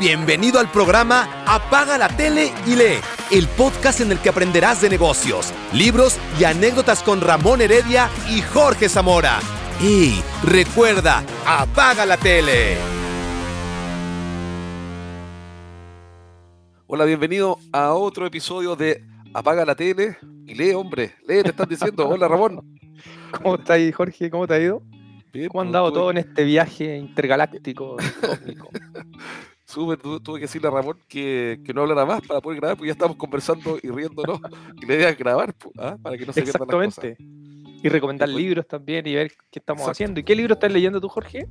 Bienvenido al programa Apaga la tele y lee, el podcast en el que aprenderás de negocios, libros y anécdotas con Ramón Heredia y Jorge Zamora. Y recuerda, apaga la tele. Hola, bienvenido a otro episodio de Apaga la tele y lee, hombre, lee, te están diciendo. Hola, Ramón. ¿Cómo está ahí, Jorge? ¿Cómo te ha ido? Bien, ¿Cómo ha pues, andado tuve- todo en este viaje intergaláctico cósmico? Tu- tuve que decirle a Ramón que, que no hablara más para poder grabar, porque ya estamos conversando y riéndonos. Y la idea grabar, ¿ah? para que no se pierdan las cosas. Exactamente. Y recomendar Después- libros también y ver qué estamos Exacto. haciendo. ¿Y qué libro estás leyendo tú, Jorge?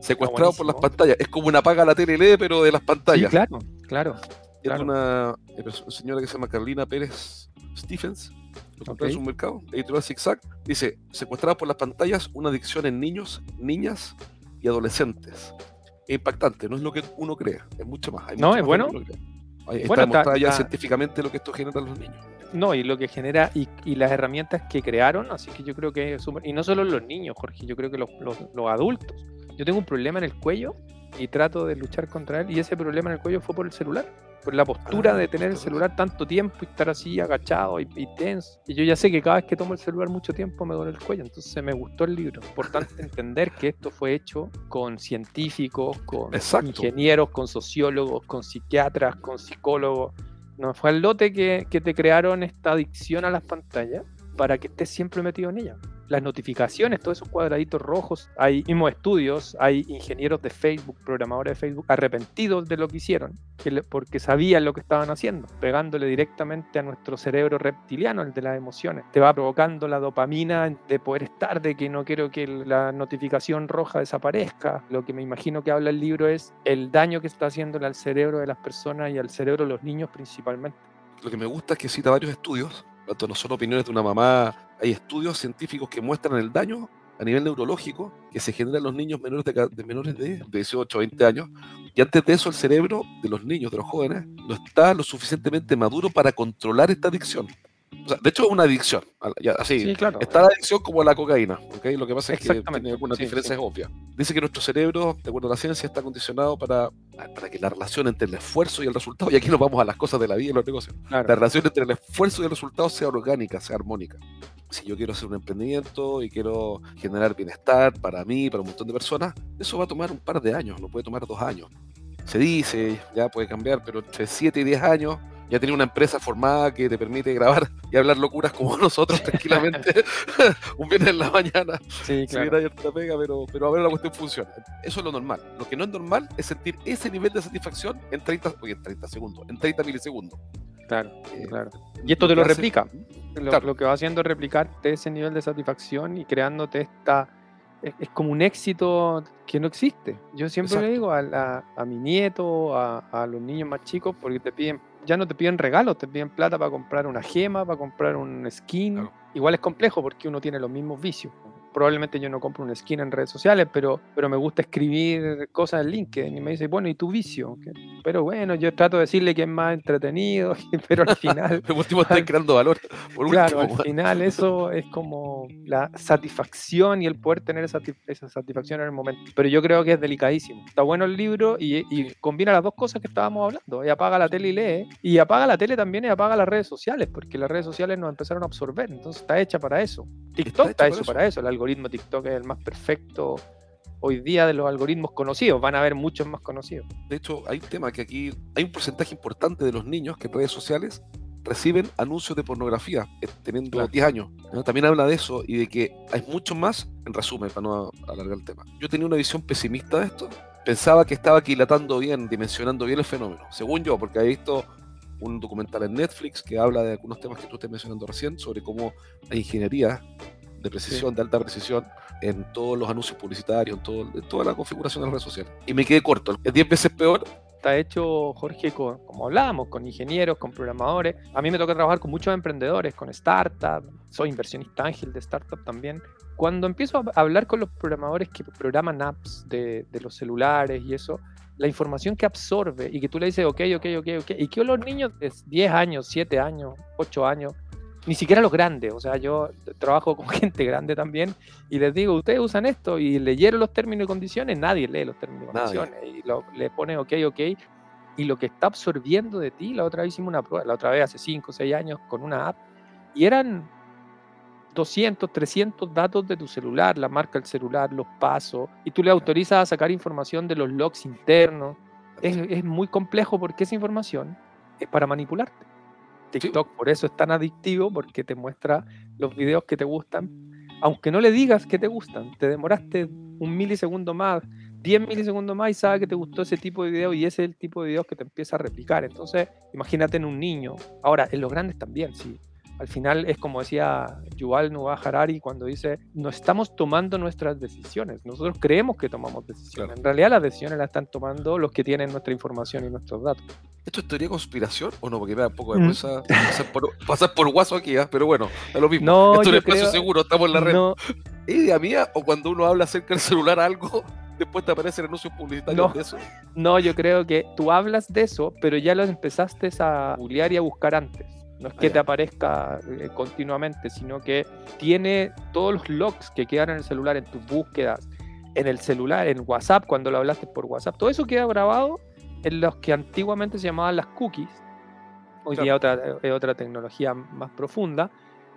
Secuestrado por las pantallas. Es como una apaga la tele y lee, pero de las Sí, pantallas. claro, claro. Es claro. una señora que se llama Carolina Pérez Stephens. Lo compré en Ok. su mercado, editorial Zigzag. Dice: Secuestrada por las pantallas, una adicción en niños, niñas y adolescentes. Es impactante, no es lo que uno cree, es mucho más. hay No, mucho es más bueno. está Bueno, demostrado ya está- científicamente lo que esto genera en los niños. No, y lo que genera, y, y las herramientas que crearon, así que yo creo que es súper. Y no solo los niños, Jorge, yo creo que los, los- los adultos. Yo tengo un problema en el cuello y trato de luchar contra él, y ese problema en el cuello fue por el celular. Por la postura Ah, de tener el celular tanto tiempo y estar así agachado y, y tenso. Y yo ya sé que cada vez que tomo el celular mucho tiempo me duele el cuello. Entonces me gustó el libro. Importante entender que esto fue hecho con científicos, con Exacto. ingenieros, con sociólogos, con psiquiatras, con psicólogos. No fue al lote que, que te crearon esta adicción a las pantallas para que estés siempre metido en ella. Las notificaciones, todos esos cuadraditos rojos, hay mismos estudios, hay ingenieros de Facebook, programadores de Facebook, arrepentidos de lo que hicieron, porque sabían lo que estaban haciendo, pegándole directamente a nuestro cerebro reptiliano, el de las emociones. Te va provocando la dopamina de poder estar, de que no quiero que la notificación roja desaparezca. Lo que me imagino que habla el libro es el daño que está haciéndole al cerebro de las personas y al cerebro de los niños principalmente. Lo que me gusta es que cita varios estudios, tanto no son opiniones de una mamá, hay estudios científicos que muestran el daño a nivel neurológico que se genera en los niños menores de, de menores de 18 o 20 años. Y antes de eso, el cerebro de los niños, de los jóvenes, no está lo suficientemente maduro para controlar esta adicción. O sea, de hecho, es una adicción. a la- ya, así, Sí, claro. Está la adicción como la cocaína, ¿ok? Lo que pasa es que tiene algunas sí, diferencias sí. obvias. Dice que nuestro cerebro, de acuerdo a la ciencia, está condicionado para, para que la relación entre el esfuerzo y el resultado, y aquí nos vamos a las cosas de la vida y los negocios, Claro. la relación entre el esfuerzo y el resultado sea orgánica, sea armónica. Si yo quiero hacer un emprendimiento y quiero generar bienestar para mí, para un montón de personas, eso va a tomar un par de años, no puede tomar dos años. Se dice, ya puede cambiar, pero entre 7 y 10 años ya tenía una empresa formada que te permite grabar y hablar locuras como nosotros tranquilamente un viernes en la mañana. Sí, Si claro. harta pega, pero, pero a ver la cuestión funciona. Eso es lo normal. Lo que no es normal es sentir ese nivel de satisfacción en 30, oye, en 30 segundos, en 30 milisegundos. Claro, Eh, claro. Y esto te lo hace- replica. Lo, Claro. lo que va haciendo es replicarte ese nivel de satisfacción y creándote esta. Es, es como un éxito que no existe. Yo siempre le digo a, la- a mi nieto, a, a los niños más chicos, porque te piden, ya no te piden regalos, te piden plata para comprar una gema, para comprar un skin. Claro. Igual es complejo porque uno tiene los mismos vicios. Probablemente yo no compro un skin en redes sociales, pero, pero me gusta escribir cosas en LinkedIn y me dice, bueno, ¿y tu vicio? Pero bueno, yo trato de decirle que es más entretenido, pero al final Por último, estás creando valor. Por Claro, último, al final eso es como la satisfacción y el poder tener esa, esa satisfacción en el momento. Pero yo creo que es delicadísimo. Está bueno el libro y, y combina las dos cosas que estábamos hablando. Y apaga la tele y lee. Y apaga la tele también y apaga las redes sociales, porque las redes sociales nos empezaron a absorber. Entonces está hecha para eso. TikTok Está está, hecho hecho para para eso. El algoritmo TikTok es el más perfecto hoy día de los algoritmos conocidos. Van a haber muchos más conocidos. de hecho, hay un tema que aquí hay un porcentaje importante de los niños que en redes sociales reciben anuncios de pornografía eh, teniendo Claro. 10 años. También habla de eso y de que hay mucho más, en resumen, para no alargar el tema. Yo tenía una visión pesimista de esto. Pensaba que estaba aquilatando bien, dimensionando bien el fenómeno, según yo, porque he visto un documental en Netflix que habla de algunos temas que tú estás mencionando recién, sobre cómo la ingeniería de precisión, de alta precisión, en todos los anuncios publicitarios, en, todo- en toda la configuración de las redes sociales. Y me quedé corto. Es 10 veces peor está hecho, Jorge, con- como hablábamos, con ingenieros, con programadores. A mí me toca trabajar con muchos emprendedores, con startups. Soy inversionista ángel de startup también. Cuando empiezo a hablar con los programadores que programan apps de, de los celulares y eso, la información que absorbe y que tú le dices, ok, ok, ok, ok, y que los niños de 10 años, 7 años, 8 años, ni siquiera los grandes, o sea, yo trabajo con gente grande también y les digo, ustedes usan esto y leyeron los términos y condiciones, nadie lee los términos y Nadie. condiciones y lo- le pone ok, ok y lo que está absorbiendo de ti. La otra vez hicimos una prueba, la otra vez hace 5 o 6 años con una app, y eran 200, 300 datos de tu celular, la marca del celular, los pasos, y tú le autorizas a sacar información de los logs internos. Es, es muy complejo porque esa información es para manipularte. TikTok por eso es tan adictivo, porque te muestra los videos que te gustan, aunque no le digas que te gustan, te demoraste un milisegundo más, 10 milisegundos más y sabe que te gustó ese tipo de video y ese es el tipo de videos que te empieza a replicar. Entonces, imagínate en un niño. Ahora, en los grandes también, sí. Al final es como decía Yuval Noah Harari cuando dice, no estamos tomando nuestras decisiones, nosotros creemos que tomamos decisiones. En realidad las decisiones las están tomando los que tienen nuestra información y nuestros datos. ¿Esto es teoría de conspiración o no? Porque me da un poco de pasar por, pasar por guaso aquí, ¿eh? pero bueno, es lo mismo. No, Esto es un espacio creo- seguro, estamos en la red. No, ¿Es idea mía o cuando uno habla acerca del celular algo, después te aparecen anuncios publicitarios No. de eso? no, yo creo que tú hablas de eso, pero ya lo empezaste a googlear y a buscar antes. No es que Ah, te aparezca eh, continuamente, sino que tiene todos los logs que quedan en el celular, en tus búsquedas, en el celular, en WhatsApp, cuando lo hablaste por WhatsApp. Todo eso queda grabado en los que antiguamente se llamaban las cookies. Hoy día otra, es otra tecnología más profunda,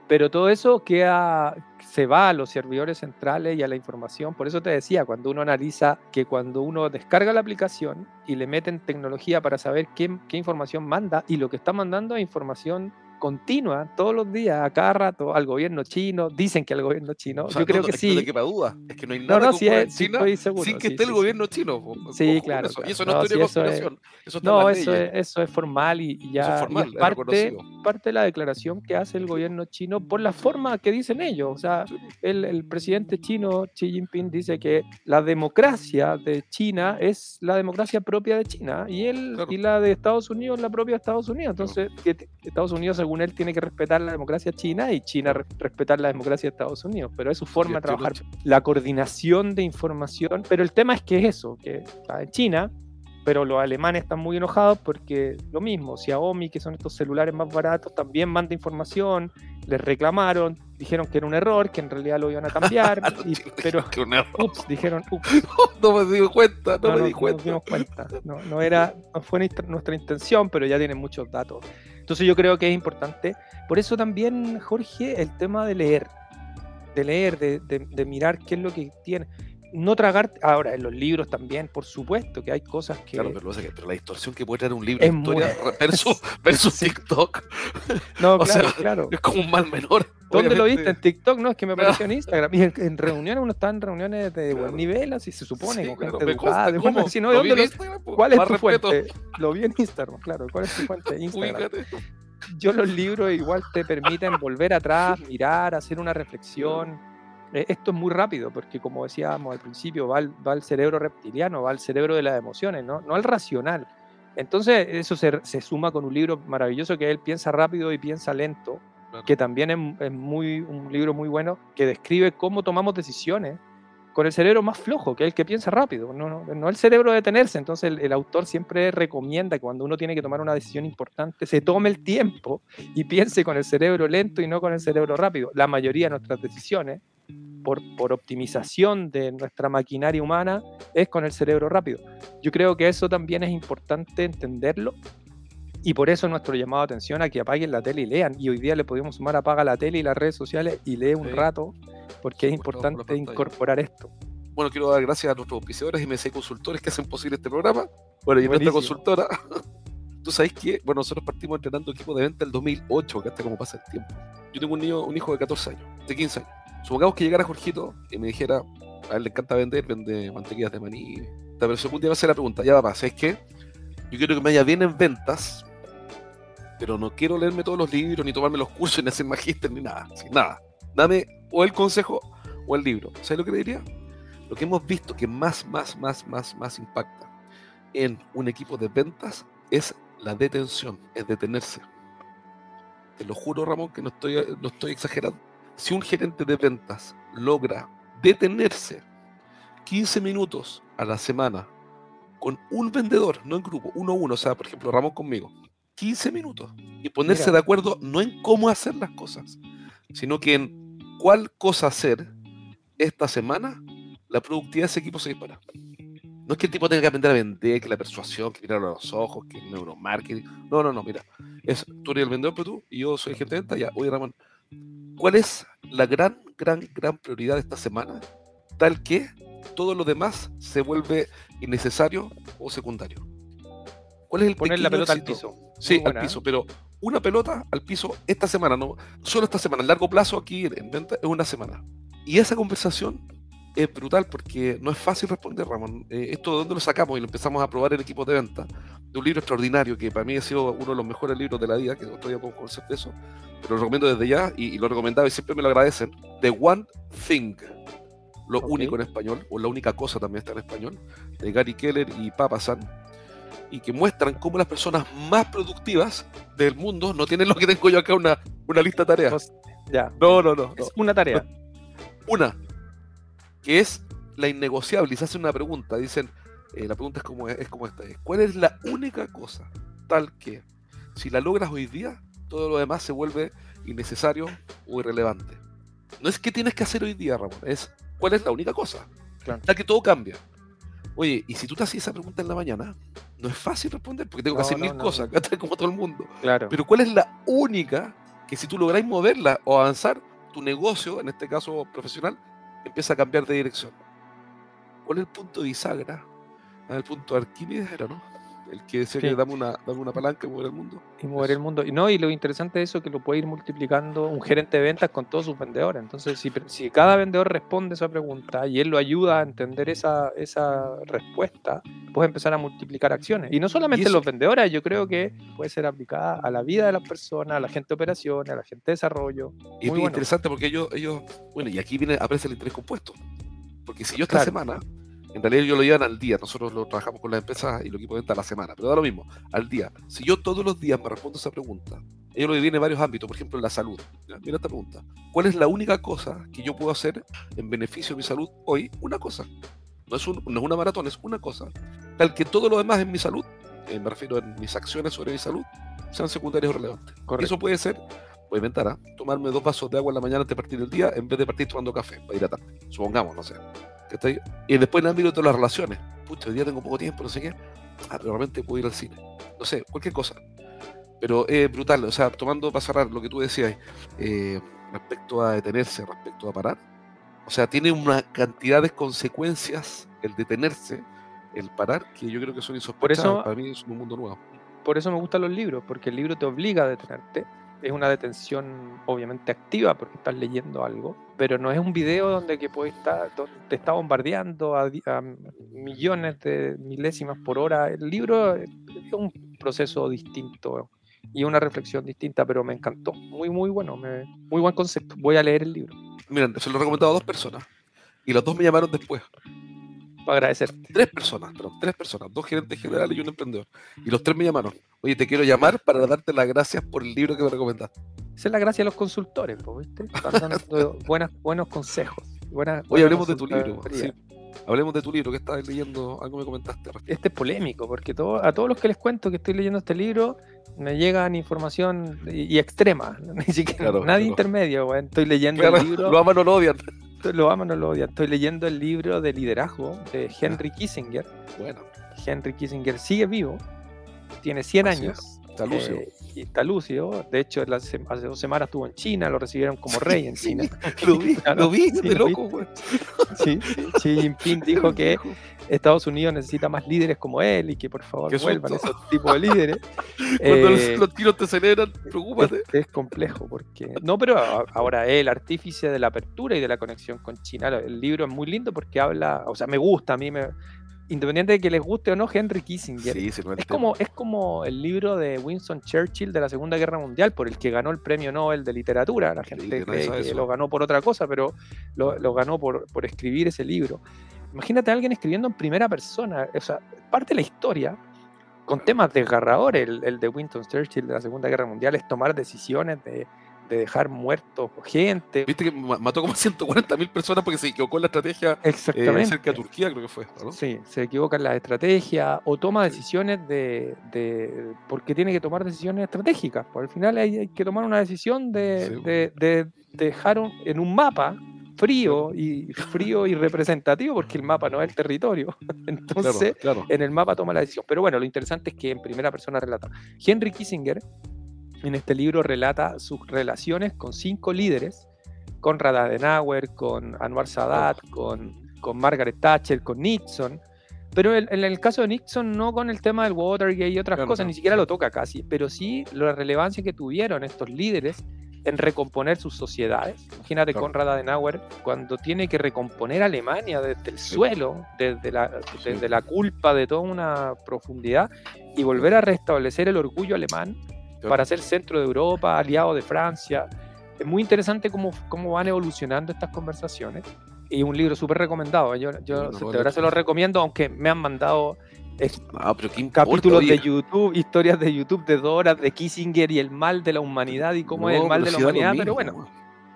pero todo eso queda, se va a los servidores centrales y a la información. Por eso te decía, cuando uno analiza que cuando uno descarga la aplicación y le meten tecnología para saber qué, qué información manda, y lo que está mandando es información continua, todos los días, a cada rato, al gobierno chino, dicen que al gobierno chino, O sea, yo creo no, que es no sí. quepa duda. Es que no hay No, nada no, que sí, es- sí China estoy seguro. sin que sí, esté el sí, gobierno chino. Sí, claro, eso. claro. Y eso no, No, es teoría eso es-. Eso No, eso es, eso es formal y, y ya y formal, es parte, parte de la declaración que hace el gobierno chino por la forma que dicen ellos. O sea, el, el presidente chino Xi Jinping dice que la democracia de China es la democracia propia de China y él Claro. y la de Estados Unidos la propia de Estados Unidos. Entonces, que t- Estados Unidos, según él, tiene que respetar la democracia china y China re- respetar la democracia de Estados Unidos. Pero es su forma de trabajar la coordinación de información, pero el tema es que es eso, que está en China, pero los alemanes están muy enojados porque lo mismo, Xiaomi, que son estos celulares más baratos, también manda información, les reclamaron, dijeron que era un error, que en realidad lo iban a cambiar, y- pero Que un error. ups, dijeron, ups, No me di cuenta, no, no, me no- di no cuenta. dimos cuenta, no, no era, no fue nuestra intención, pero ya tienen muchos datos. Entonces yo creo que es importante, por eso también, Jorge, el tema de leer, de leer, de, de- de mirar qué es lo que tiene. No tragar, ahora en los libros también, por supuesto que hay cosas que... Claro, pero, lo que pero la distorsión que puede traer un libro Es de historia muy- versus, versus Sí. TikTok No, o claro, sea, claro. es como un mal menor. ¿Dónde lo viste? ¿En TikTok? No, es que me apareció en Instagram. Y en, en reuniones, uno está en reuniones de Claro. buen nivel, así se supone, Sí, con claro, gente educada. de si no, ¿de Lo vi dónde lo- Instagram, po. ¿Cuál es tu respeto. fuente? Lo vi en Instagram, claro. ¿Cuál es tu fuente? Instagram. Yo los libros igual te permiten volver atrás, mirar, hacer una reflexión. Eh, esto es muy rápido porque como decíamos al principio, va al, va al cerebro reptiliano, va al cerebro de las emociones, no, no al racional. Entonces eso se, se suma con un libro maravilloso que él piensa rápido y piensa lento, Que también es, es muy, un libro muy bueno que describe cómo tomamos decisiones con el cerebro más flojo, que es el que piensa rápido, no, no, no el cerebro de detenerse. Entonces el, el autor siempre recomienda que cuando uno tiene que tomar una decisión importante, se tome el tiempo y piense con el cerebro lento y no con el cerebro rápido. La mayoría de nuestras decisiones, por, por optimización de nuestra maquinaria humana, es con el cerebro rápido. Yo creo que eso también es importante entenderlo y por eso nuestro llamado de atención a que apaguen la tele y lean. Y hoy día le podemos sumar apaga la tele y las redes sociales y lee un Sí. rato, porque es importante incorporar esto. Bueno, quiero dar gracias a nuestros auspiciadores y MSI Consultores que hacen posible este programa. Bueno, y nuestra consultora. Tú sabes que, bueno, nosotros partimos entrenando equipo de venta el 2008, que hasta como pasa el tiempo. Yo tengo un niño, un hijo de 14 años, de 15 años. Supongamos que llegara Jorgito y me dijera, a él le encanta vender, vende mantequillas de maní. Pero si algún día me hace la pregunta, ya papá, ¿sabes qué? Yo quiero que me vaya bien en ventas, pero no quiero leerme todos los libros, ni tomarme los cursos, ni hacer magíster, ni nada. nada. Dame o el consejo o el libro. ¿Sabes lo que le diría? Lo que hemos visto que más, más, más, más, más impacta en un equipo de ventas es la detención, es detenerse. Te lo juro, Ramón, que no estoy, no estoy exagerando. Si un gerente de ventas logra detenerse 15 minutos a la semana con un vendedor, no en grupo, uno a uno, o sea, por ejemplo, Ramón conmigo, 15 minutos, y ponerse Mira. de acuerdo no en cómo hacer las cosas, sino que en cuál cosa hacer esta semana, la productividad de ese equipo se dispara. No es que el tipo tenga que aprender a vender, que la persuasión, que mirar a los ojos, que el neuromarketing. No, no, no, mira. Es, tú eres el vendedor, pero tú, y yo soy el gente de venta, ya. Oye, Ramón, ¿cuál es la gran, gran, gran prioridad de esta semana? Tal que todo lo demás se vuelve innecesario o secundario. ¿Cuál es el Poner la pelota al éxito? piso. Sí, al piso, pero una pelota al piso esta semana, no solo esta semana, en largo plazo aquí en venta es una semana. Y esa conversación es brutal porque no es fácil responder, Ramón. Eh, ¿Esto de dónde lo sacamos? Y lo empezamos a probar en equipos de venta. De un libro extraordinario que para mí ha sido uno de los mejores libros de la vida, que día podemos conversar de eso, pero lo recomiendo desde ya y, y lo recomendaba y siempre me lo agradecen. The One Thing, lo Ok. único en español, o la única cosa también está en español, de Gary Keller y Papasan, y que muestran cómo las personas más productivas del mundo no tienen lo que tengo yo acá, una, una lista de tareas. Ya. No, no, no. no. Es una tarea. Una, que es la innegociable. Y se hace una pregunta. Dicen, eh, la pregunta es como, es como esta. es, ¿Cuál es la única cosa tal que si la logras hoy día, todo lo demás se vuelve innecesario o irrelevante? No es que tienes que hacer hoy día, Ramón. Es cuál es la única cosa. Claro. Tal que todo cambia. Oye, y si tú te haces esa pregunta en la mañana, no es fácil responder porque tengo que No, hacer no, mil no, cosas, como todo el mundo. Claro. Pero ¿cuál es la única que si tú lográis moverla o avanzar, tu negocio, en este caso profesional, empieza a cambiar de dirección? ¿Cuál es el punto de bisagra? Ah, El punto de Arquímedes era, ¿no? El que decía Sí. que dame una, dame una palanca y mover el mundo. y mover el mundo. Y no, y lo interesante de eso es que lo puede ir multiplicando un gerente de ventas con todos sus vendedores. Entonces, si, si cada vendedor responde esa pregunta y él lo ayuda a entender esa, esa respuesta, puedes empezar a multiplicar acciones. Y no solamente los vendedores, yo creo que puede ser aplicada a la vida de las personas, a la gente de operaciones, a la gente de desarrollo. Y es Muy bueno. interesante porque ellos, ellos, bueno, y aquí viene, aparece el interés compuesto. Porque si yo esta Claro. semana, en realidad ellos lo llevan al día, nosotros lo trabajamos con las empresas y lo equipo de venta a la semana, pero da lo mismo, al día. Si yo todos los días me respondo esa pregunta, ellos lo dividen en varios ámbitos, por ejemplo en la salud. ¿ya? Mira esta pregunta. ¿Cuál es la única cosa que yo puedo hacer en beneficio de mi salud hoy? Una cosa. No es, un- no es una maratón, es una cosa. Tal que todo lo demás en mi salud, eh, me refiero en mis acciones sobre mi salud, sean secundarias o relevantes. Correcto. Eso puede ser, voy a inventar, ¿ah? tomarme dos vasos de agua en la mañana antes de partir el día en vez de partir tomando café para hidratarme. Supongamos, no sé. ¿Cachai? Y después en el ámbito de las relaciones. Pucha, hoy día tengo poco tiempo, no sé qué. Ah, pero realmente puedo ir al cine. No sé, cualquier cosa. Pero es brutal, o sea, tomando para cerrar lo que tú decías eh, respecto a detenerse, respecto a parar. O sea, tiene una cantidad de consecuencias el detenerse, el parar, que yo creo que son insospechadas. eso- Para mí es un mundo nuevo. Por eso me gustan los libros, porque el libro te obliga a detenerte. Es una detención obviamente activa porque estás leyendo algo, pero no es un video donde que puede estar, donde te está bombardeando a, a millones de milésimas por hora. El libro es un proceso distinto y una reflexión distinta, pero me encantó. Muy, muy bueno, me- muy buen concepto. Voy a leer el libro Miren, se lo he recomendado a dos personas. Y las dos me llamaron después. Para agradecer. Tres personas, tres personas, dos gerentes generales y un emprendedor. Y los tres me llamaron. Oye, te quiero llamar para darte las gracias por el libro que me recomendaste. Esa es la gracia de los consultores, po, ¿viste? Están dando buenas, buenos consejos. buenas- Oye, hablemos de tu libro. sí. Hablemos de tu libro, que estabas leyendo, algo me comentaste. este es polémico, porque todo, a todos los que les cuento que estoy leyendo este libro, me llegan información y, y extrema, ni siquiera Claro, nadie claro. intermedio. Estoy leyendo Claro, el libro, lo aman o lo odian. Estoy- lo aman o lo odian. Estoy leyendo el libro de liderazgo de Henry Kissinger. Bueno, Henry Kissinger sigue vivo, tiene 100 Así años. es, está lúcido. eh, y está lúcido. De hecho, hace dos semanas estuvo en China, lo recibieron como rey en China. lo vi, lo vi, sí, de lo loco, güey. Sí, sí. Xi Jinping dijo que Estados Unidos necesita más líderes como él y que por favor vuelvan esos tipos de líderes. Cuando Eh, los, los tiros te celebran, preocúpate. es, es complejo porque no pero ahora el artífice de la apertura y de la conexión con China el libro es muy lindo porque habla o sea me gusta a mí me independiente de que les guste o no Henry Kissinger Sí, sí, es como es como el libro de Winston Churchill de la Segunda Guerra Mundial por el que ganó el premio Nobel de literatura. La gente cree que lo ganó por otra cosa pero lo, lo ganó por, por escribir ese libro imagínate a alguien escribiendo en primera persona o sea parte de la historia con temas desgarradores. El, el de Winston Churchill de la Segunda Guerra Mundial es tomar decisiones de, de dejar muertos gente. Viste que ma- mató como 140 mil personas porque se equivocó en la estrategia eh, Exactamente. cerca de Turquía, creo que fue. ¿no? Sí, se equivoca en la estrategia o toma decisiones de, de- porque tiene que tomar decisiones estratégicas. Por al final hay, hay que tomar una decisión de, Sí. de- de dejar un- en un mapa frío y frío y representativo porque el mapa no es el territorio. Entonces, Claro, claro. en el mapa toma la decisión. Pero bueno, lo interesante es que en primera persona relata. Henry Kissinger en este libro relata sus relaciones con cinco líderes, con Adenauer, con Anwar Sadat, con, con Margaret Thatcher, con Nixon. Pero el- en el caso de Nixon no con el tema del Watergate y otras Claro, cosas, no. ni siquiera lo toca casi, pero sí la relevancia que tuvieron estos líderes en recomponer sus sociedades. Imagínate Claro. Konrad Adenauer cuando tiene que recomponer Alemania desde el suelo, desde la, Sí. desde la culpa de toda una profundidad y volver a restablecer el orgullo alemán Claro. para ser centro de Europa, aliado de Francia. Es muy interesante cómo, cómo van evolucionando estas conversaciones. Y un libro súper recomendado. Yo, yo Bueno, verdad se lo recomiendo, aunque me han mandado Ah, pero qué capítulos de. YouTube, historias de YouTube de dos horas de Kissinger y el mal de la humanidad y cómo es No, el mal de pero la humanidad. Pero mismo, bueno, weón.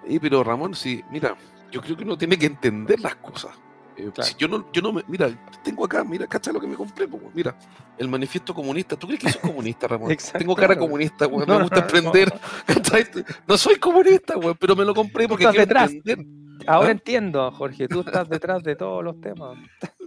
Eh, pero Ramón, sí, mira, yo creo que uno tiene que entender las cosas. Eh, Claro. si yo no, yo no me, mira, tengo acá, mira, cacha lo que me compré, weón. mira, el manifiesto comunista. ¿Tú crees que soy comunista, Ramón? Tengo cara comunista, weón, No, me gusta no, no, emprender. ¿cachai? No soy comunista, weón, pero me lo compré porque quiero detrás. entender. Ahora ¿Ah? entiendo, Jorge, tú estás detrás de todos los temas.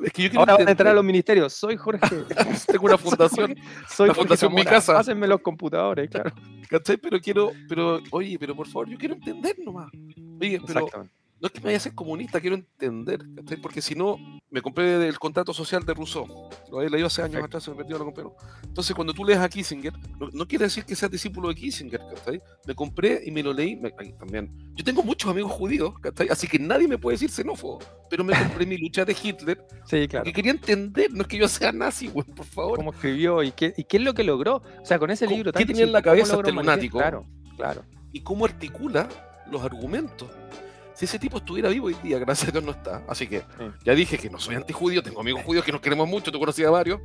Es que yo Ahora van a entrar a entender. los ministerios. Soy Jorge. Tengo una fundación, Soy La Jorge fundación Mi Zamora, Casa. Pásenme los computadores, claro. ¿cachai? Pero quiero, pero, oye, pero por favor, yo quiero entender nomás. Oye, pero Exactamente. No es que me vaya a ser comunista, quiero entender, ¿cachai? Porque si no, me compré el contrato social de Rousseau. Lo he leído hace años Perfecto. atrás, se me perdió, lo compré. Entonces, cuando tú lees a Kissinger, no, no quiere decir que seas discípulo de Kissinger, ¿cachai? Me compré y me lo leí me- también. Yo tengo muchos amigos judíos, ¿cachai? Así que nadie me puede decir xenófobo. Pero me compré mi lucha de Hitler Sí, claro. porque quería entender, no es que yo sea nazi, güey, por favor. Cómo escribió y qué, y qué es lo que logró. O sea, con ese ¿Cómo- libro. qué tenía en la chico, ¿cómo cabeza este lunático? Claro, claro. y cómo articula los argumentos. Si ese tipo estuviera vivo hoy día, gracias a Dios no está. Así que ya dije que no soy antijudío, tengo amigos judíos que nos queremos mucho, tú conocías a varios.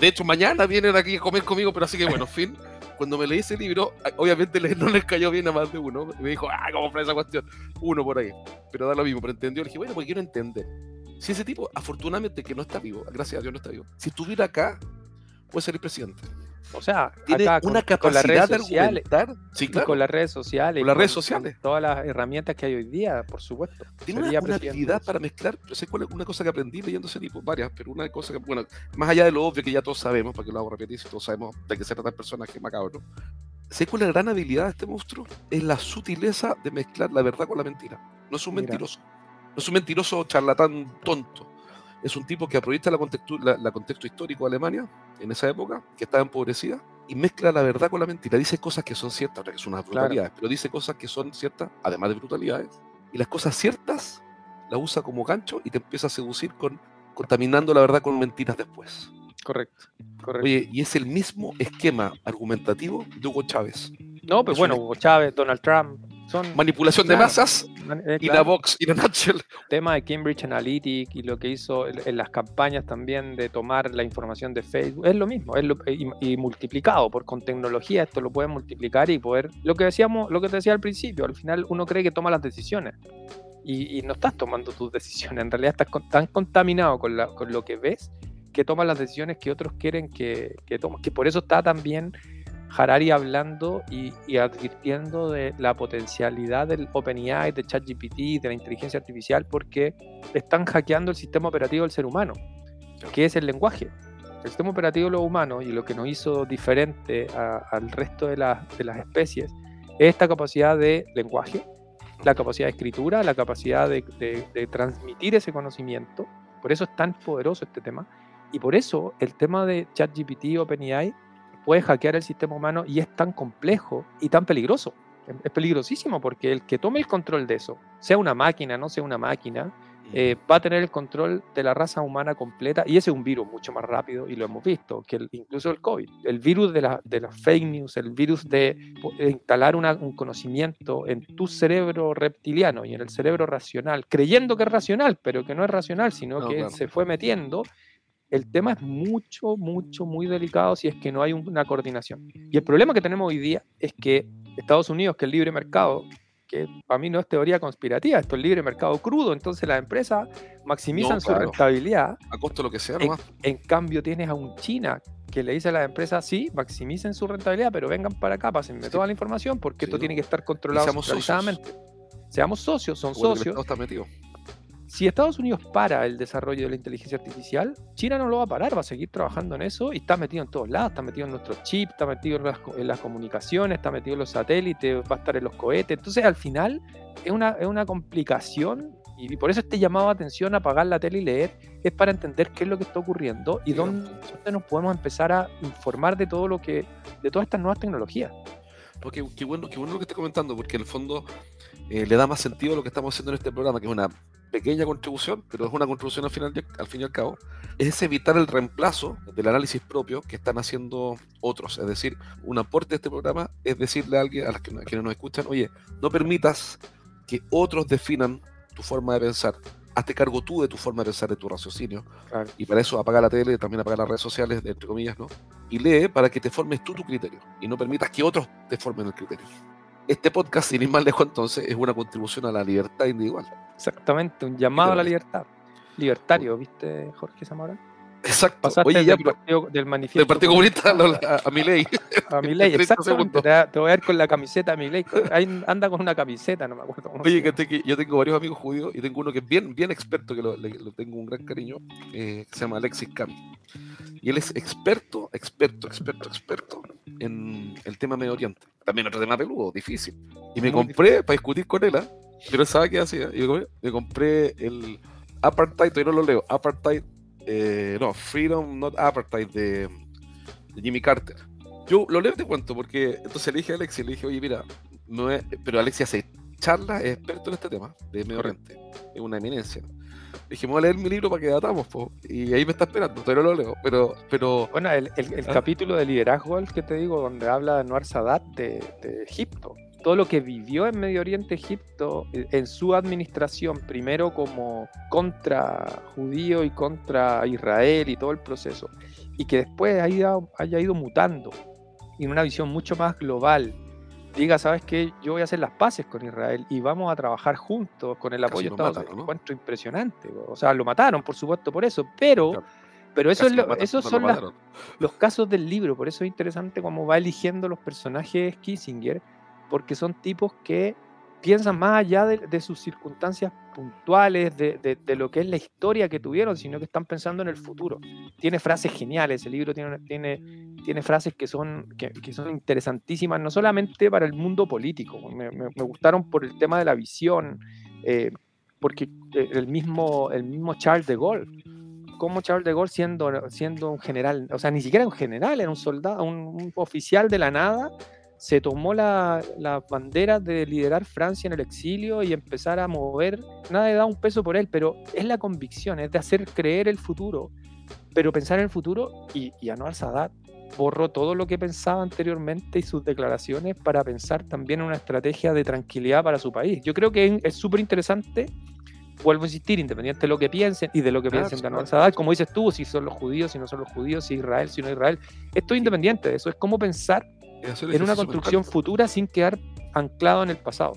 De hecho, mañana vienen aquí a comer conmigo, pero así que bueno, fin. Cuando me leí ese libro, a- obviamente no les cayó bien a más de uno. Y me dijo, ah, ¿cómo fue esa cuestión? Uno por ahí. Pero da lo mismo, pero entendió. Le dije, bueno, porque quiero entender. Si ese tipo, afortunadamente que no está vivo, gracias a Dios no está vivo, si estuviera acá, puede ser el presidente. O sea, Tiene acá con- una con, capacidad de sociales. argumentar. Sí, y claro. con las redes sociales. Con las redes con sociales. todas las herramientas que hay hoy día, por supuesto. Tiene Sería una, una habilidad de para mezclar, sé cuál es una cosa que aprendí leyendo ese tipo, varias, pero una cosa que, bueno, más allá de lo obvio que ya todos sabemos, para que lo hago repetir, si todos sabemos de qué se trata el personaje macabro, sé cuál es la gran habilidad de este monstruo, es la sutileza de mezclar la verdad con la mentira. No es un Mira. mentiroso, no es un mentiroso charlatán tonto. Es un tipo que aprovecha la contextu- la- la contexto histórico de Alemania en esa época, que estaba empobrecida, y mezcla la verdad con la mentira. Dice cosas que son ciertas, que son unas Claro. brutalidades, pero dice cosas que son ciertas, además de brutalidades, y las cosas ciertas las usa como gancho y te empieza a seducir con contaminando la verdad con mentiras después. Correcto. correcto. Oye, y es el mismo esquema argumentativo de Hugo Chávez. no, pues es bueno, un- Hugo Chávez, Donald Trump, son Manipulación de Claro. masas man- eh, y la Vox y la Nutshell. tema de Cambridge Analytica y lo que hizo en, en las campañas también de tomar la información de Facebook, es lo mismo, es lo- y, y multiplicado por con tecnología, esto lo pueden multiplicar y poder, lo que decíamos, lo que te decía al principio, al final uno cree que toma las decisiones. Y, y no estás tomando tus decisiones, en realidad estás con- tan contaminado con, la- con lo que ves que tomas las decisiones que otros quieren que, que tomes. Que por eso está también Harari hablando y, y advirtiendo de la potencialidad del OpenAI, de ChatGPT, de la inteligencia artificial, porque están hackeando el sistema operativo del ser humano, que es el lenguaje. El sistema operativo de los humanos y lo que nos hizo diferente a- al resto de, la- de las especies es esta capacidad de lenguaje, la capacidad de escritura, la capacidad de, de- de transmitir ese conocimiento. Por eso es tan poderoso este tema. Y por eso el tema de ChatGPT, OpenAI, puede hackear el sistema humano y es tan complejo y tan peligroso. Es- peligrosísimo porque el que tome el control de eso, sea una máquina, no sea una máquina, eh, va a tener el control de la raza humana completa y ese es un virus mucho más rápido y lo hemos visto, que el- incluso el COVID. El virus de, la- de las fake news, el virus de, instalar una- un conocimiento en tu cerebro reptiliano y en el cerebro racional, creyendo que es racional, pero que no es racional, sino No, que claro. se fue metiendo. El tema es mucho, mucho, muy delicado si es que no hay un- una coordinación. Y el problema que tenemos hoy día es que Estados Unidos, que es libre mercado, que para mí no es teoría conspirativa, esto es libre mercado crudo, entonces las empresas maximizan No, su rentabilidad. A costo lo que sea En, nomás. en cambio tienes a un China que le dice a las empresas, sí, maximicen su rentabilidad, pero vengan para acá, pásenme Sí. toda la información porque esto tiene que estar controlado seamos socios. seamos socios, son el socios. Está. Si Estados Unidos para el desarrollo de la inteligencia artificial, China no lo va a parar, va a seguir trabajando en eso y está metido en todos lados, está metido en nuestros chips, está metido en las, co- en las comunicaciones, está metido en los satélites, va a estar en los cohetes. Entonces, al final, es una, es una complicación y por eso este llamado a atención a apagar la tele y leer es para entender qué es lo que está ocurriendo y dónde, dónde nos podemos empezar a informar de todo lo que, de todas estas nuevas tecnologías. Porque qué bueno, qué bueno lo que estás comentando, porque en el fondo eh, le da más sentido a lo que estamos haciendo en este programa, que es una pequeña contribución, pero es una contribución al final, al fin y al cabo, es evitar el reemplazo del análisis propio que están haciendo otros. Es decir, un aporte de este programa es decirle a alguien, a, las que, a quienes nos escuchan, oye, no permitas que otros definan tu forma de pensar. Hazte cargo tú de tu forma de pensar, de tu raciocinio. Claro. Y para eso apaga la tele, también apaga las redes sociales, entre comillas, ¿no? Y lee para que te formes tú tu criterio y no permitas que otros te formen el criterio. Este podcast, sin ir más lejos entonces, es una contribución a la libertad individual. Exactamente, un llamado a la libertad. Libertario, ¿viste, Jorge Zamora? Exacto. Pasaste Oye, ya, del, partido, del manifiesto del Partido Comunista a, a, a mi ley. a mi ley, 30 exactamente. Te, te voy a ver con la camiseta de mi ley. Ahí anda con una camiseta, no me acuerdo cómo Oye, que, que yo tengo varios amigos judíos y tengo uno que es bien, bien experto, que lo, le- lo tengo un gran cariño, eh, que se llama Alexis Cami. Y él es experto, experto, experto, experto en el tema Medio Oriente. También otro tema peludo, difícil. Y me Muy compré, para discutir con él, ¿ah? pero él sabe qué hacía. Y me compré, me compré el Apartheid, todavía no lo leo, Apartheid, eh, no, Freedom Not Apartheid de, de Jimmy Carter. Yo lo leo y te cuento, porque entonces le dije a Alexis, le dije, oye, mira, no es, pero Alexis hace charlas, es experto en este tema de Medio. Oriente, es una eminencia. Le dije, me voy a leer mi libro para que datamos, po. y ahí me está esperando, no lo leo, pero, pero Bueno, el, el- el ¿Ah? capítulo de liderazgo, el que te digo, donde habla de Anwar Sadat de, de Egipto. Todo lo que vivió en Medio Oriente, Egipto, eh, en su administración, primero como contra judío y contra Israel y todo el proceso, y que después haya, haya ido mutando y en una visión mucho más global. Diga, ¿sabes qué? Yo voy a hacer las paces con Israel y vamos a trabajar juntos con el Casi apoyo de Estados Unidos. ¿no? Encuentro impresionante. O sea, lo mataron, por supuesto, por eso, pero... Claro. Pero eso lo esos son las los casos del libro, por eso es interesante cómo va eligiendo los personajes Kissinger, porque son tipos que piensan más allá de, de sus circunstancias puntuales, de, de- de lo que es la historia que tuvieron, sino que están pensando en el futuro. Tiene frases geniales, el libro tiene, tiene, tiene frases que son, que, que son interesantísimas, no solamente para el mundo político, me, me- me gustaron por el tema de la visión, eh, porque eh, el mismo, el mismo Charles de Gaulle, como Charles de Gaulle siendo, siendo un general, o sea, ni siquiera un general, era un soldado, un, un oficial de la nada, se tomó la, la bandera de liderar Francia en el exilio y empezar a mover, nada le da un peso por él, pero es la convicción, es de hacer creer el futuro, pero pensar en el futuro y, y Anwar Sadat borró todo lo que pensaba anteriormente y sus declaraciones para pensar también en una estrategia de tranquilidad para su país. Yo creo que es súper interesante vuelvo a insistir, independiente de lo que piensen y de lo que Claro, piensen de Anwar. Sadat, como dices tú, si son los judíos, si no son los judíos, si Israel, si no Israel, esto es independiente de eso, es como pensar en una construcción mental. futura sin quedar anclado en el pasado.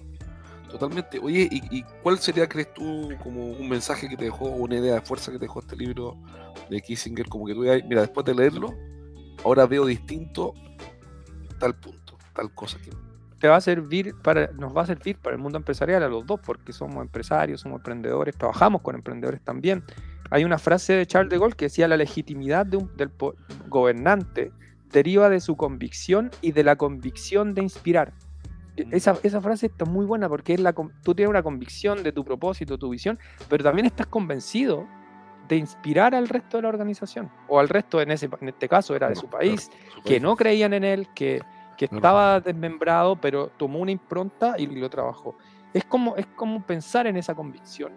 Totalmente. Oye, ¿y, y cuál sería, crees tú, como un mensaje que te dejó, una idea de fuerza que te dejó este libro de Kissinger? Como que tú digas, mira, después de leerlo, ahora veo distinto tal punto, tal cosa que. Te va a servir para, nos va a servir para el mundo empresarial a los dos, porque somos empresarios, somos emprendedores, trabajamos con emprendedores también. Hay una frase de Charles de Gaulle que decía la legitimidad de un- del gobernante deriva de su convicción y de la convicción de inspirar. E- Mm. Esa, esa frase está muy buena porque es la, tú tienes una convicción de tu propósito, tu visión, pero también estás convencido de inspirar al resto de la organización o al resto, en, ese, en este caso era de su país, que no creían en él, que, que estaba desmembrado, pero tomó una impronta y lo trabajó. Es como, es como pensar en esa convicción.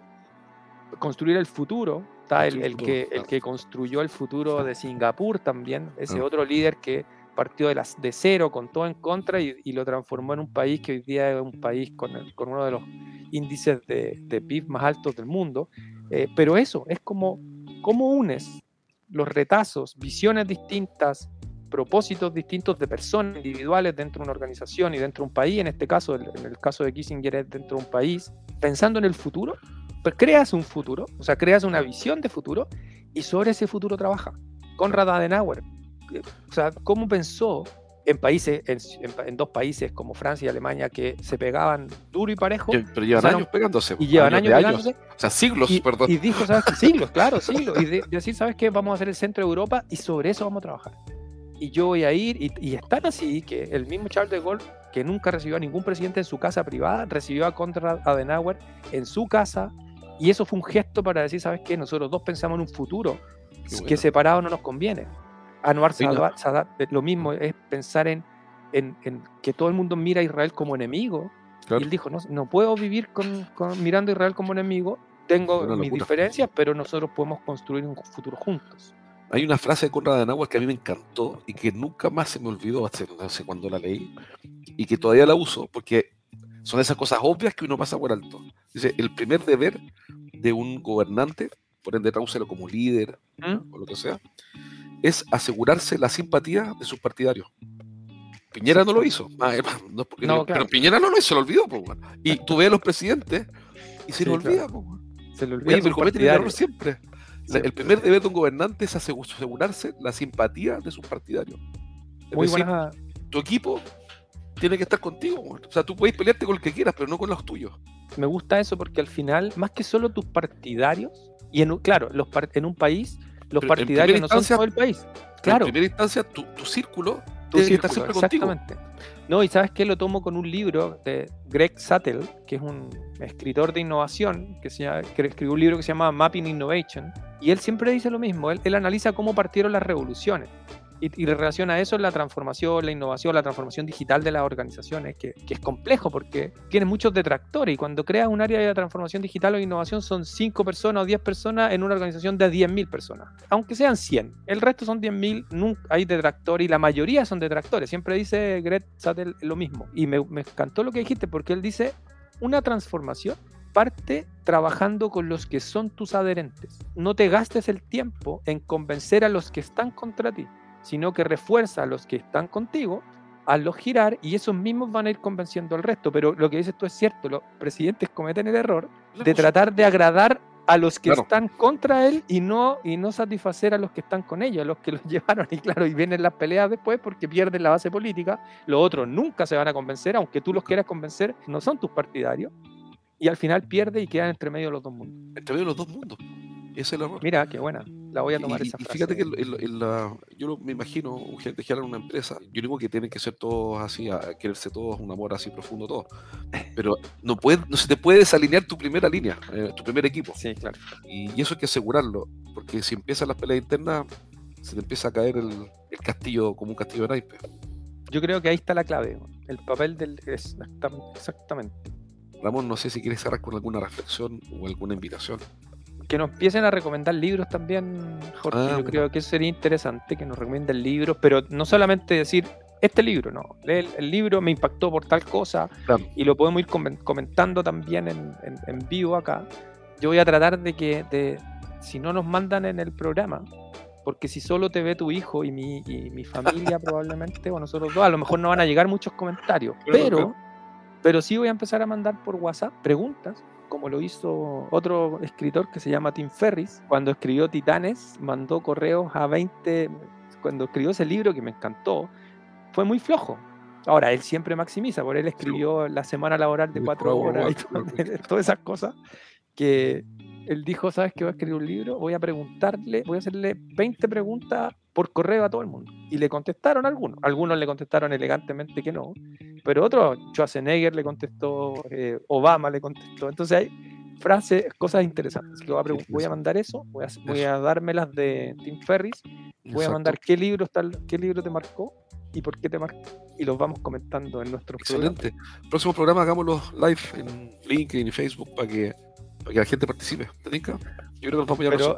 Construir el futuro. Está el, el que, el que construyó el futuro de Singapur también, ese Claro. otro líder que partió de, las, de cero, con todo en contra y, y lo transformó en un país que hoy día es un país con, el- con uno de los índices de, de PIB más altos del mundo. Eh, pero eso, es como cómo unes los retazos, visiones distintas, propósitos distintos de personas individuales dentro de una organización y dentro de un país, en este caso, en el caso de Kissinger es dentro de un país, pensando en el futuro, pues creas un futuro, o sea, creas una visión de futuro y sobre ese futuro trabaja. Conrad Adenauer, eh, o sea, cómo pensó en países, en, en- en dos países como Francia y Alemania que se pegaban duro y parejo Pero llevan Usaron- años pegándose. y llevan años de pegándose, O sea, siglos, y, perdón. y dijo, ¿sabes qué? Siglos, claro, siglos. Y de- decir, ¿sabes qué? Vamos a hacer el centro de Europa y sobre eso vamos a trabajar. Y yo voy a ir, y, y es tan así que el mismo Charles de Gaulle, que nunca recibió a ningún presidente en su casa privada, recibió a Konrad Adenauer en su casa. Y eso fue un gesto para decir, ¿sabes qué? Nosotros dos pensamos en un futuro Qué que bueno. separado no nos conviene. Anwar Sí, no. Sadat, Sadat, eh, lo mismo es pensar en, en- en que todo el mundo mira a Israel como enemigo. Claro. Y él dijo, no, no puedo vivir con, con- mirando a Israel como enemigo, tengo mis diferencias, pero nosotros podemos construir un futuro juntos. Hay una frase de Conrad Adenauer que a mí me encantó y que nunca más se me olvidó hace, sé cuando la leí y que todavía la uso porque son esas cosas obvias que uno pasa por alto. Dice, el primer deber de un gobernante, por ende tradúcelo como líder ¿Mm? o lo que sea, es asegurarse la simpatía de sus partidarios. Piñera no lo hizo. Ah, no es porque No, no- claro. Pero Piñera no lo hizo, se lo olvidó. po. Y tú ves a los presidentes y se Sí, claro. olvida. po. Se Oye, olvida pero cometen el error siempre. Sí. el primer deber de un gobernante es asegu- asegurarse la simpatía de sus partidarios. Es Muy decir, buena. tu equipo tiene que estar contigo. O sea, tú puedes pelearte con el que quieras, pero no con los tuyos. Me gusta eso porque al final, más que solo tus partidarios, y en, un- claro, los en un país, los Pero partidarios no son todo el país. Claro. En primera instancia, tu, tu círculo Tu tiene que estar círculo, siempre contigo. exactamente. No, y sabes que lo tomo con un libro de Greg Sattel, que es un escritor de innovación, que, se llama- que escribió un libro que se llama Mapping Innovation, y él siempre dice lo mismo, él, él analiza cómo partieron las revoluciones. Y, y relaciona eso en la transformación, la innovación, la transformación digital de las organizaciones, que, que es complejo porque tiene muchos detractores. Y cuando creas un área de transformación digital o innovación, son 5 personas o 10 personas en una organización de 10.000 personas. Aunque sean 100. El resto son 10.000, nunca hay detractores y la mayoría son detractores. Siempre dice Greg Sattel lo mismo. Y me, me encantó lo que dijiste porque él dice: una transformación parte trabajando con los que son tus adherentes. No te gastes el tiempo en convencer a los que están contra ti, sino que refuerza a los que están contigo, hazlos girar y esos mismos van a ir convenciendo al resto. Pero lo que dices tú es cierto, los presidentes cometen el error de tratar de agradar a los que Claro. están contra él y no, y no satisfacer a los que están con ellos, a los que los llevaron. Y claro, y vienen las peleas después porque pierden la base política. Los otros nunca se van a convencer, aunque tú los quieras convencer, no son tus partidarios. Y al final pierde y quedan entre medio de los dos mundos. Entre medio de los dos mundos. Ese es el error. Mira, qué buena. La voy a tomar y, esa y frase. fíjate que el- el- el- la- yo lo- me imagino un gente que en una empresa. Yo digo que tienen que ser todos así, a, quererse todos, un amor así profundo todo. Pero no, puede, no se te puede desalinear tu primera línea, eh, tu primer equipo. Sí, claro. Y, y eso hay que asegurarlo. Porque si empiezan las peleas internas, se te empieza a caer el, castillo como un castillo de naipes. Yo creo que ahí está la clave. El papel del. Exactamente. Ramón, no sé si quieres cerrar con alguna reflexión o alguna invitación. Que nos empiecen a recomendar libros también, Jorge. Ah, Yo bueno. creo que eso sería interesante, que nos recomienden libros, pero no solamente decir, este libro, no. El, el libro me impactó por tal cosa Claro. y lo podemos ir comen- comentando también en, en- en vivo acá. Yo voy a tratar de que, de, si no nos mandan en el programa, porque si solo te ve tu hijo y mi, y mi familia probablemente, o nosotros dos, a lo mejor no van a llegar muchos comentarios, Claro, pero, claro. pero sí voy a empezar a mandar por WhatsApp preguntas como lo hizo otro escritor que se llama Tim Ferris. Cuando escribió Titanes, mandó correos a 20. Cuando escribió ese libro que me encantó, fue muy flojo. Ahora, él siempre maximiza, por él escribió la semana laboral de cuatro horas y todo- todas esas cosas. Que él dijo: ¿Sabes que voy a escribir un libro? Voy a preguntarle, voy a hacerle 20 preguntas por correo a todo el mundo. Y le contestaron algunos. Algunos le contestaron elegantemente que no, pero otros, Schwarzenegger le contestó, eh, Obama le contestó. Entonces hay frases, cosas interesantes. Así que voy a, pregun- voy a mandar eso, voy a, voy a darme las de Tim Ferris, voy a mandar qué libro, está, qué libro te marcó y por qué te marcó. Y los vamos comentando en programas. Excelente. Próximo programa hagámoslo live en LinkedIn y Facebook para que, para que la gente participe. ¿Te tinca? Yo creo que Pero-.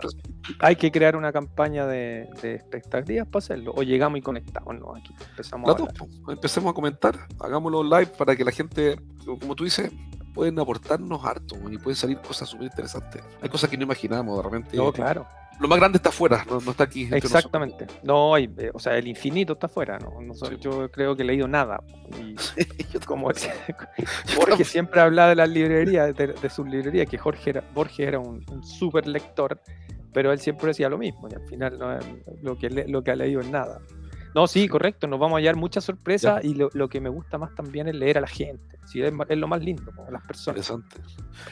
Hay que crear una campaña de, de expectativas para hacerlo. O llegamos y conectamos, ¿no? Aquí empezamos a po. Empecemos a comentar, hagámoslo live para que la gente, como tú dices, pueden aportarnos harto y pueden salir cosas súper interesantes. Hay cosas que no imaginamos de repente. No, claro. Lo más grande está afuera, no, no está aquí. Exactamente. No, hay, eh, o sea, el infinito está afuera, ¿no? No so- Sí. Yo creo que he leído nada. Y. Yo como. Jorge siempre habla de las librerías, de, de sus librerías, que Jorge era, Borges era un, un súper lector, pero él siempre decía lo mismo, y al final no lo, que le- lo que ha leído es nada. No, sí, correcto, nos vamos a hallar muchas sorpresas y lo, lo que me gusta más también es leer a la gente. Sí, es, lo más lindo, po, las personas. Interesante.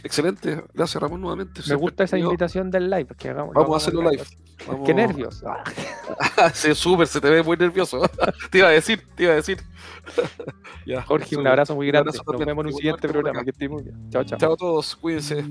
Excelente. Gracias, Ramón, nuevamente. Me gusta esa invitación del live. Que hagamos, Vamos a hacerlo live. Vamos- Qué nervios. Sí, súper, se te ve muy nervioso. te iba a decir, te iba a decir. ya, Jorge, un abrazo muy grande. abrazo Nos vemos en un siguiente programa. Que estés muy bien. Chao, chao. Chao a todos, cuídense.